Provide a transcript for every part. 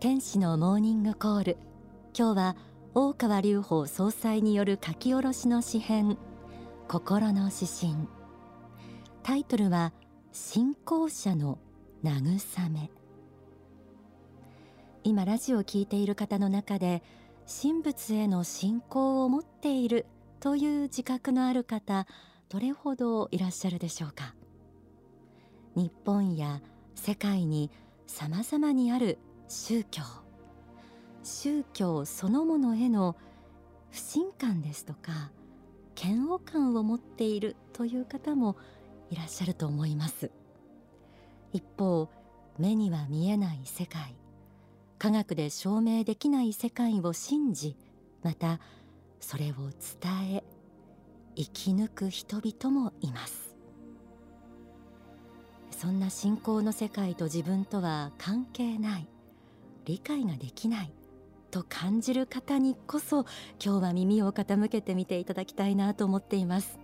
天使のモーニングコール。今日は大川隆法総裁による書き下ろしの詩編。心の指針。タイトルは信仰者の慰め。今ラジオを聞いている方の中で神仏への信仰を持っているという自覚のある方どれほどいらっしゃるでしょうか。日本や世界に様々にある宗教。宗教そのものへの不信感ですとか嫌悪感を持っているという方もいらっしゃると思います。一方目には見えない世界科学で証明できない世界を信じまたそれを伝え生き抜く人々もいます。そんな信仰の世界と自分とは関係ない。理解ができない。と感じる方にこそ今日は耳を傾けてみていただきたいなと思っています。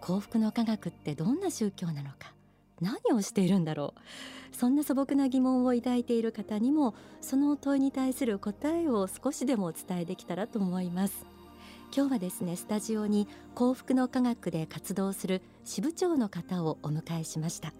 幸福の科学ってどんな宗教なのか。何をしているんだろう。そんな素朴な疑問を抱いている方にもその問いに対する答えを少しでもお伝えできたらと思います。今日はですねスタジオに幸福の科学で活動する支部長の方をお迎えしました。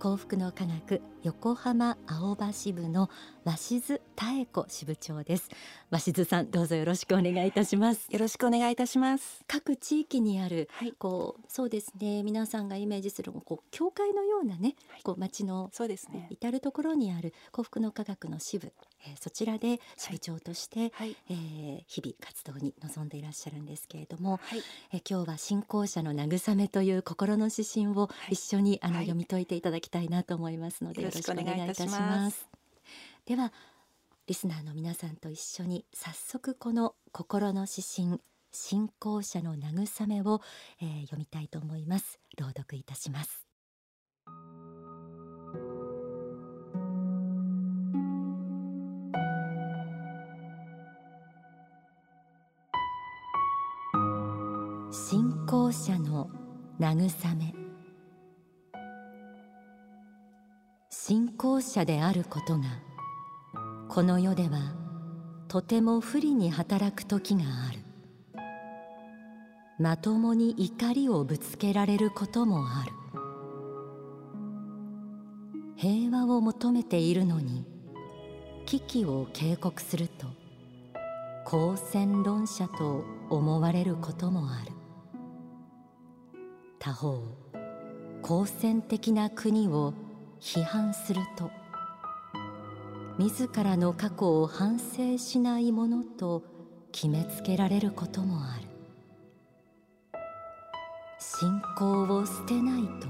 幸福の科学横浜青葉支部の鷲津妙子支部長です。鷲津さんどうぞよろしくお願いいたします。よろしくお願いいたします。各地域にある、はい、こうそうですね皆さんがイメージするこう教会のようなね、はい、こう町のそうですね。至る所にある幸福の科学の支部、えー、そちらで支部長として、はい、えー、日々活動に臨んでいらっしゃるんですけれども、はい、えー、今日は信仰者の慰めという心の指針を一緒に、あの読み解いていただきたいなと思いますので、よろしくお願いいたします。ではリスナーの皆さんと一緒に早速この心の指針信仰者の慰めを、えー、読みたいと思います。朗読いたします信仰者の慰め。信仰者であることがこの世ではとても不利に働く時がある。まともに怒りをぶつけられることもある。平和を求めているのに危機を警告すると好戦論者と思われることもある。他方好戦的な国を批判すると自らの過去を反省しないものと決めつけられることもある。信仰を捨てないと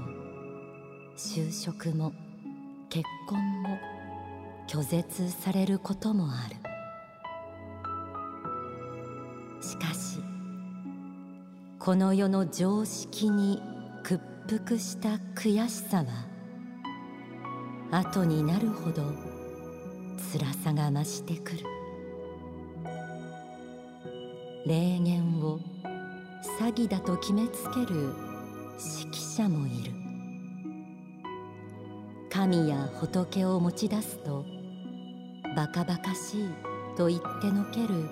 就職も結婚も拒絶されることもある。この世の常識に屈服した悔しさは後になるほど辛さが増してくる。霊言を詐欺だと決めつける指揮者もいる。神や仏を持ち出すとバカバカしいと言ってのける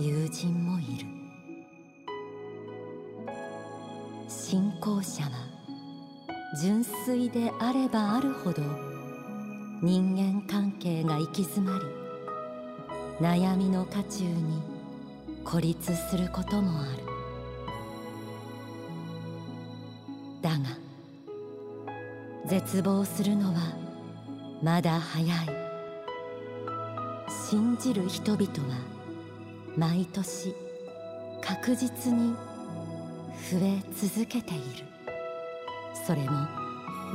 友人もいる。信仰者は純粋であればあるほど人間関係が行き詰まり悩みの渦中に孤立することもある。だが絶望するのはまだ早い。信じる人々は毎年確実に増え続けている。それも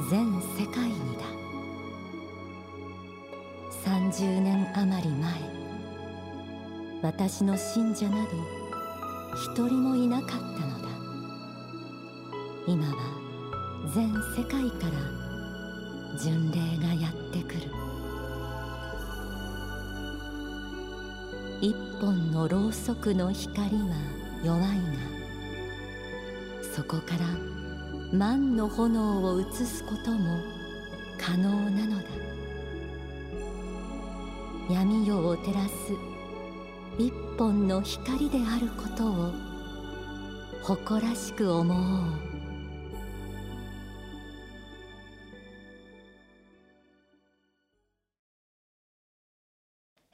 全世界にだ。30年余り前私の信者など一人もいなかったのだ。今は全世界から巡礼がやってくる。一本のろうそくの光は弱いがそこから万の炎を移すことも可能なのだ。闇夜を照らす一本の光であることを誇らしく思おう。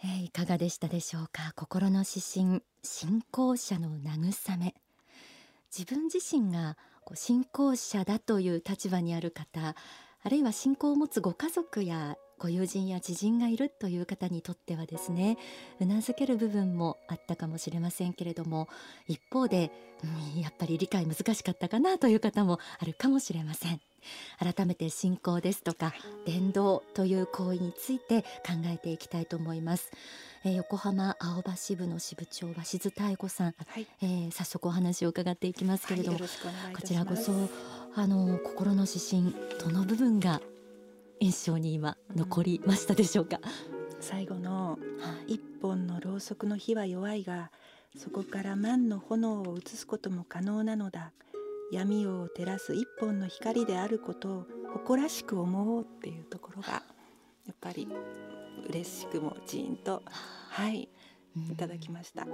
えいかがでしたでしょうか？心の指針信仰者の慰め。自分自身がこう信仰者だという立場にある方あるいは信仰を持つご家族やご友人や知人がいるという方にとってはですねうなずける部分もあったかもしれませんけれども一方で、うん、やっぱり理解難しかったかなという方もあるかもしれません。改めて信仰ですとか伝道という行為について考えていきたいと思います、えー横浜青葉支部の支部長鷲津妙子さん、はい、えー早速お話を伺っていきますけれども、はいこちらこそあの心の指針どの部分が印象に今残りましたでしょうか、最後のはい。一本のろうそくの火は弱いがそこから万の炎を移すことも可能なのだ闇夜を照らす一本の光であることを誇らしく思おうっていうところがやっぱり嬉しくもジーンとはいうんいただきました。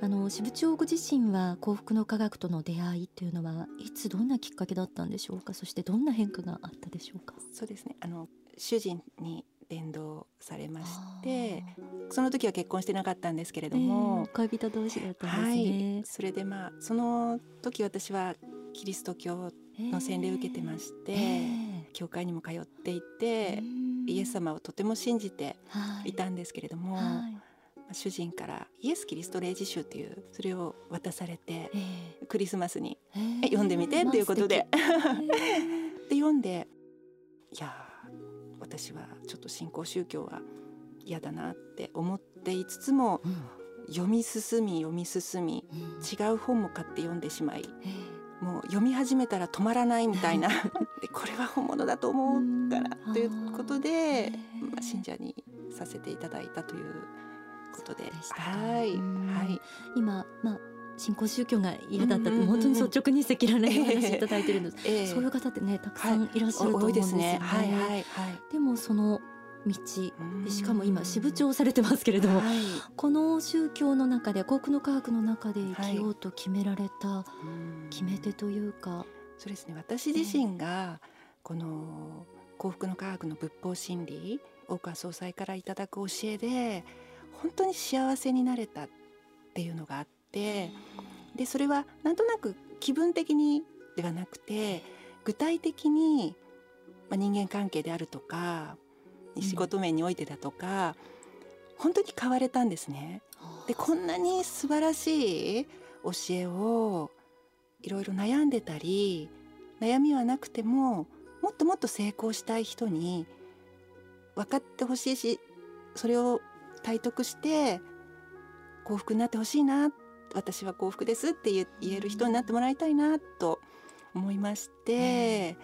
あの支部長ご自身は幸福の科学との出会いというのはいつどんなきっかけだったんでしょうか？そしてどんな変化があったでしょうか？そうですね。あの主人に伝道されましてその時は結婚してなかったんですけれども、えー恋人同士だったんですはねい、それでまあその時私はキリスト教の洗礼を受けてまして、えー教会にも通っていて、うん。イエス様をとても信じてはい。いたんですけれども、はい。まあ主人からイエス・キリスト霊児集っていうそれを渡されてえクリスマスにーえ。ーえ読んでみてっていうことで。で読んでいやー私はちょっと新興宗教は嫌だなって思っていつつもうん。読み進み読み進みうん。違う本も買って読んでしまいえーもう読み始めたら止まらないみたいな。でこれは本物だと思うから。うん。ということで、まあ、信者にさせていただいたということで。でしたか。はいうん。はい。今まあ新興宗教が嫌だったって本当に率直に赤裸々にお話しいただいてるんです、ええそういう方ってねたくさんいらっしゃると思うんでよね。ですすね。はいはいはい。でもその道うん。しかも今支部長をされてますけれども、はい。この宗教の中で幸福の科学の中で生きようと決められたうん。決め手というか、そうですね。私自身がこの幸福の科学の仏法真理大川総裁からいただく教えで本当に幸せになれたっていうのがあってでそれはなんとなく気分的にではなくて具体的に、まあ、人間関係であるとか仕事面においてだとか、本当に変われたんですね。でこんなに素晴らしい教えをいろいろ悩んでたり悩みはなくてももっともっと成功したい人に分かってほしいしそれを体得して幸福になってほしいな私は幸福ですって言え言える人になってもらいたいなと思いまして、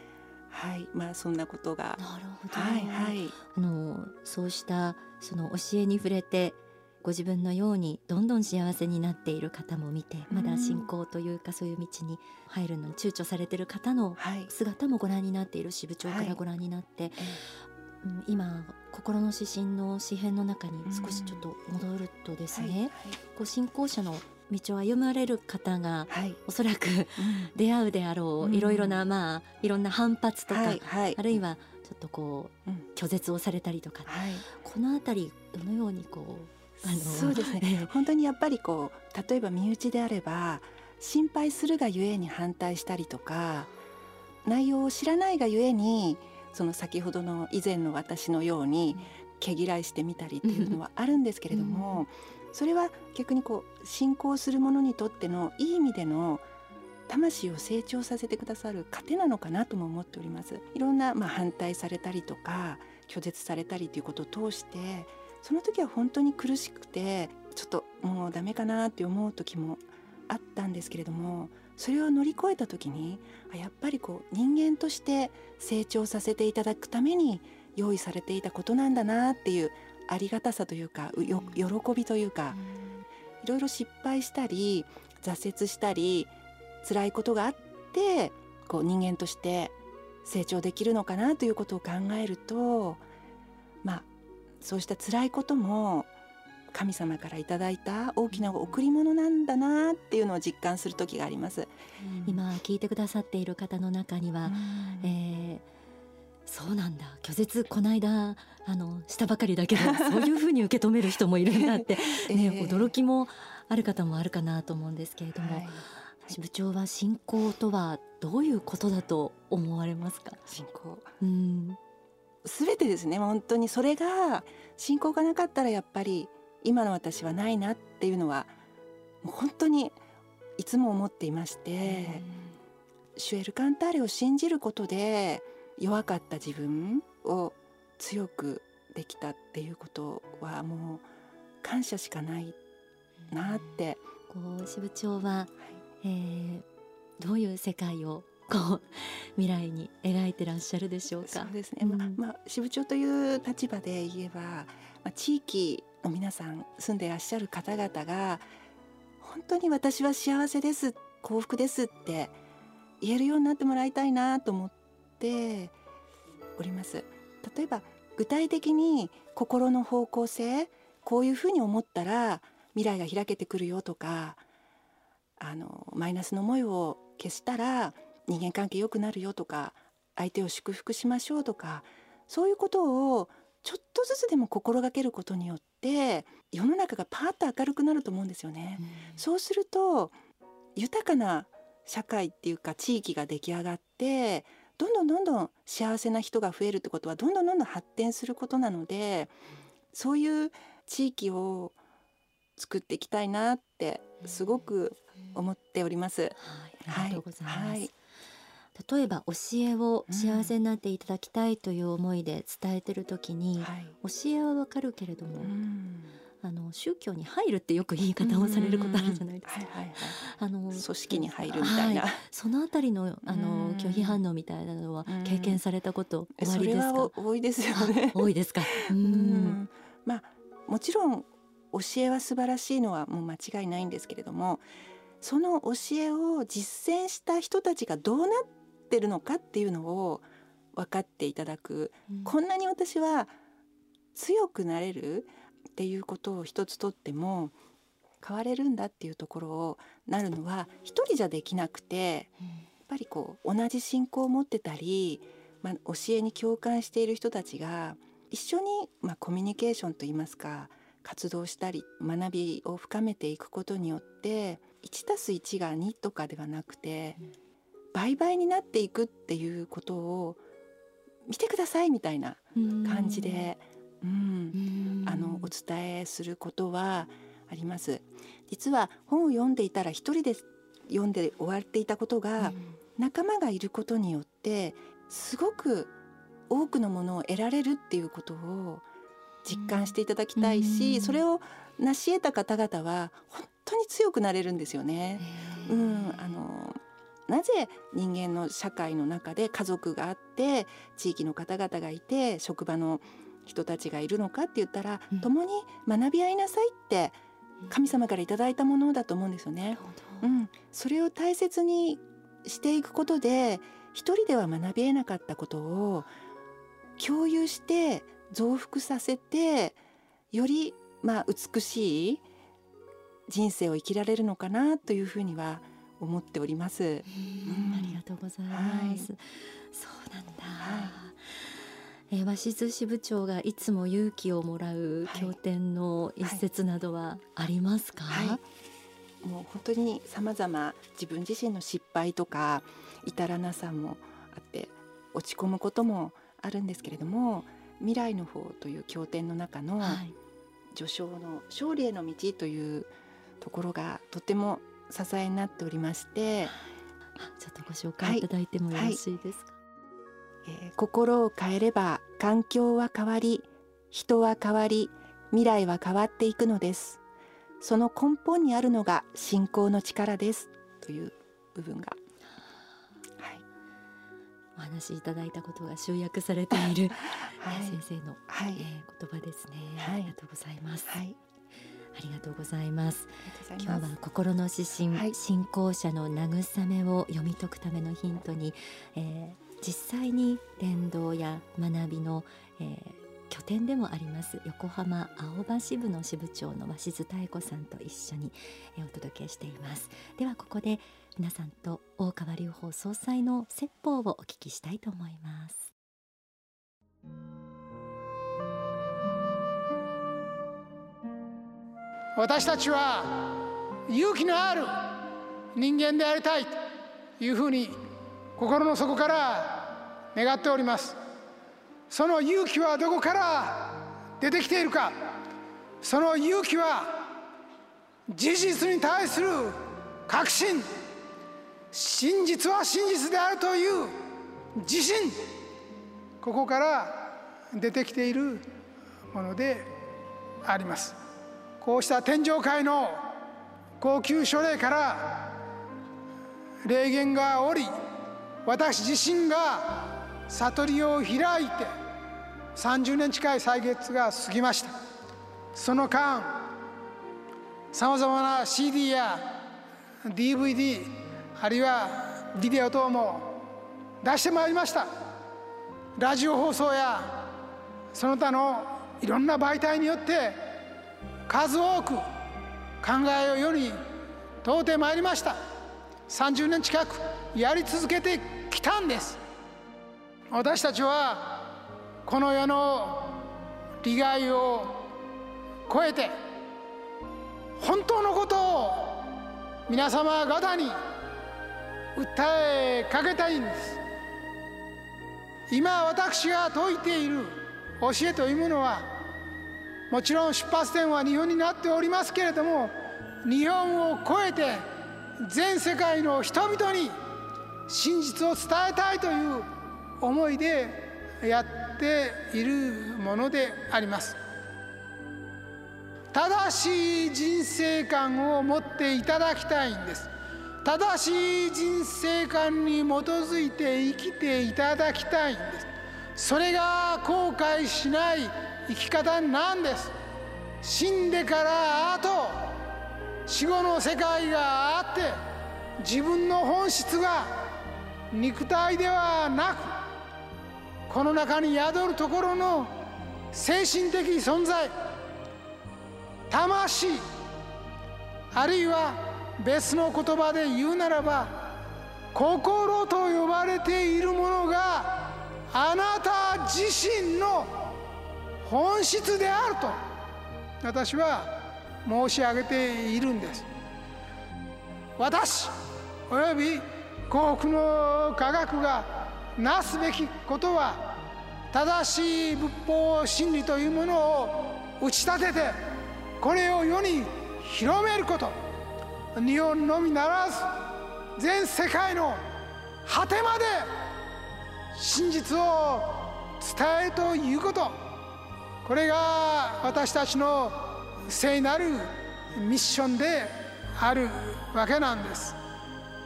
はいまあそんなことが。なるほど、はいはい。あのそうしたその教えに触れてご自分のようにどんどん幸せになっている方も見てまだ信仰というかそういう道に入るのに躊躇されている方のはい。姿もご覧になっている支部長かはい。らご覧になって、えうん今心の指針の詩編の中に少しちょっと戻るとですね、はいこう信仰者の道を歩まれる方がはい、おそらくうん。出会うであろういろいろなまあいろんな反発とか、はいはい。あるいはちょっとこううん。拒絶をされたりとかはい。このあたりどのようにこうあのそうですね。ええ。本当にやっぱりこう例えば身内であれば心配するがゆえに反対したりとか内容を知らないがゆえにその先ほどの以前の私のように毛嫌いしてみたりっていうのはあるんですけれども、それは逆にこう信仰する者にとってのいい意味での魂を成長させてくださる糧なのかなとも思っております。いろんなまあ反対されたりとか拒絶されたりということを通してその時は本当に苦しくてちょっともうダメかなって思う時もあったんですけれどもそれを乗り越えた時にやっぱりこう人間として成長させていただくために用意されていたことなんだなっていうありがたさというか喜びというかいろいろ失敗したり挫折したり辛いことがあってこう人間として成長できるのかなということを考えるとまあそうした辛いことも神様からいただいた大きな贈り物なんだなっていうのを実感する時があります。今聞いてくださっている方の中には、うん、えー、そうなんだ。拒絶この間あのしたばかりだけど そういうふうに受け止める人もいるんだって、ね、え。ー、驚きもある方もあるかなと思うんですけれども、はい、部長は信仰とはどういうことだと思われますか？信仰。うん。全てですね。本当にそれが信仰がなかったらやっぱり今の私はないなっていうのはもう本当にいつも思っていまして、シュエルカンターレを信じることで弱かった自分を強くできたっていうことはもう感謝しかないなって。こう支部長は、はい、えー、どういう世界をこう未来に描いてらっしゃるでしょうか？そうですね。うん、まあ、まあ、支部長という立場で言えば、まあ、地域の皆さん住んでいらっしゃる方々が本当に私は幸せです幸福ですって言えるようになってもらいたいなと思っております例えば具体的に心の方向性こういうふうに思ったら未来が開けてくるよとかあのマイナスの思いを消したら人間関係良くなるよとか相手を祝福しましょうとかそういうことをちょっとずつでも心がけることによって世の中がパーッと明るくなると思うんですよね。うん、そうすると豊かな社会っていうか地域が出来上がってどんどんどんどん幸せな人が増えるってことはどんどんどんどん発展することなのでそういう地域を作っていきたいなってすごく思っております。はい、ありがとうございます。はい。例えば教えを幸せになっていただきたいという思いで伝えてる時に、うん。教えはわかるけれども、うん、あの宗教に入るってよく言い方をされることあるじゃないですか。あの組織に入るみたいな、はい、そのあたりのあの拒否反応みたいなのは経験されたことおありですか？多いですよね。多いですか？うん、まあもちろん教えは素晴らしいのはもう間違いないんですけれども、その教えを実践した人たちがどうなってるのかっていうのを分かっていただく、うん、こんなに私は強くなれるっていうことを一つとっても変われるんだっていうところをなるのは一人じゃできなくて、やっぱりこう同じ信仰を持ってたり、まあ、教えに共感している人たちが一緒に、まあ、コミュニケーションといいますか活動したり学びを深めていくことによって1 +1 が2とかではなくて、倍々になっていくっていうことを見てくださいみたいな感じで、うん、あのお伝えすることはあります。実は本を読んでいたら一人で読んで終わっていたことが、仲間がいることによってすごく多くのものを得られるっていうことを実感していただきたいし、それを成し得た方々は本当に強くなれるんですよね。うん、あのなぜ人間の社会の中で家族があって地域の方々がいて職場の人たちがいるのかって言ったら、うん、共に学び合いなさいって神様からいただいたものだと思うんですよね。うん、それを大切にしていくことで一人では学び得なかったことを共有して増幅させてよりまあ美しい人生を生きられるのかなというふうには思っております。ありがとうございます。はい、そうなんだ。はい、えー、鷲津支部長がいつも勇気をもらう経典の一節などはありますか？はい、もう本当に様々自分自身の失敗とか至らなさもあって落ち込むこともあるんですけれども未来の方という経典の中の序章の勝利への道というところがとても支えになっておりましてちょっとご紹介いただいてもよろしいですか、はいはい、えー、心を変えれば環境は変わり人は変わり未来は変わっていくのです。その根本にあるのが信仰の力です。という部分が。お話しいただいたことが集約されている、はい、先生の、はい、えー、言葉ですね、はい、ありがとうございます、はい。ありがとうございます。今日は心の指針、はい、信仰者の慰めを読み解くためのヒントに、えー、実際に伝道や学びの、えー、拠点でもあります横浜青葉支部の支部長の鷲津妙子さんと一緒にえお届けしています。ではここで皆さんと大川隆法総裁の説法をお聞きしたいと思います。私たちは勇気のある人間でありたいというふうに心の底から願っております。その勇気はどこから出てきているか。その勇気は事実に対する確信。真実は真実であるという自信。ここから出てきているものであります。こうした天上界の高級書類から霊言がおり私自身が悟りを開いて30年近い歳月が過ぎました。その間さまざまな CD や DVD あるいはビデオ等も出してまいりました。ラジオ放送やその他のいろんな媒体によって数多く考えを世に問うてまいりました。30年近くやり続けてきたんです。私たちはこの世の利害を超えて本当のことを皆様方に訴えかけたいんです。今私が説いている教えというものはもちろん出発点は日本になっておりますけれども日本を超えて全世界の人々に真実を伝えたいという思いでやっているものであります。正しい人生観を持っていただきたいんです。正しい人生観に基づいて生きていただきたいんです。それが後悔しない生き方なんです。死んでからあと死後の世界があって自分の本質が肉体ではなくこの中に宿るところの精神的存在魂あるいは別の言葉で言うならば心と呼ばれているものがあなた自身の本質であると私は申し上げているんです。私および幸福の科学がなすべきことは正しい仏法真理というものを打ち立ててこれを世に広めること日本のみならず全世界の果てまで真実を伝えるということ。これが私たちの聖なるミッションであるわけなんです。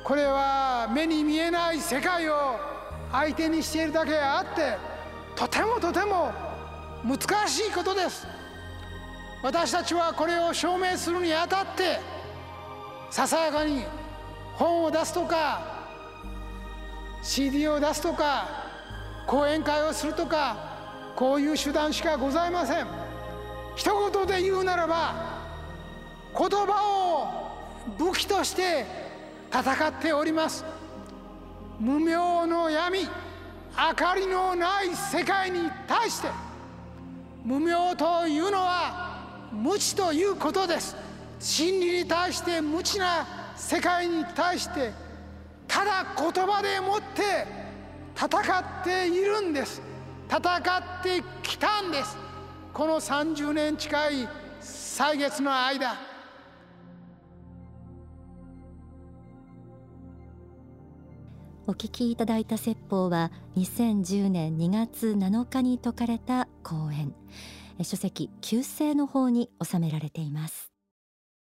これは目に見えない世界を相手にしているだけあってとてもとても難しいことです。私たちはこれを証明するにあたってささやかに本を出すとか CD を出すとか講演会をするとかこういう手段しかございません。一言で言うならば言葉を武器として戦っております。無明の闇明かりのない世界に対して無明というのは無知ということです。真理に対して無知な世界に対してただ言葉でもって戦っているんです。戦ってきたんです。この30年近い歳月の間お聞きいただいた説法は2010年2月7日に説かれた講演。書籍旧姓の方に収められています。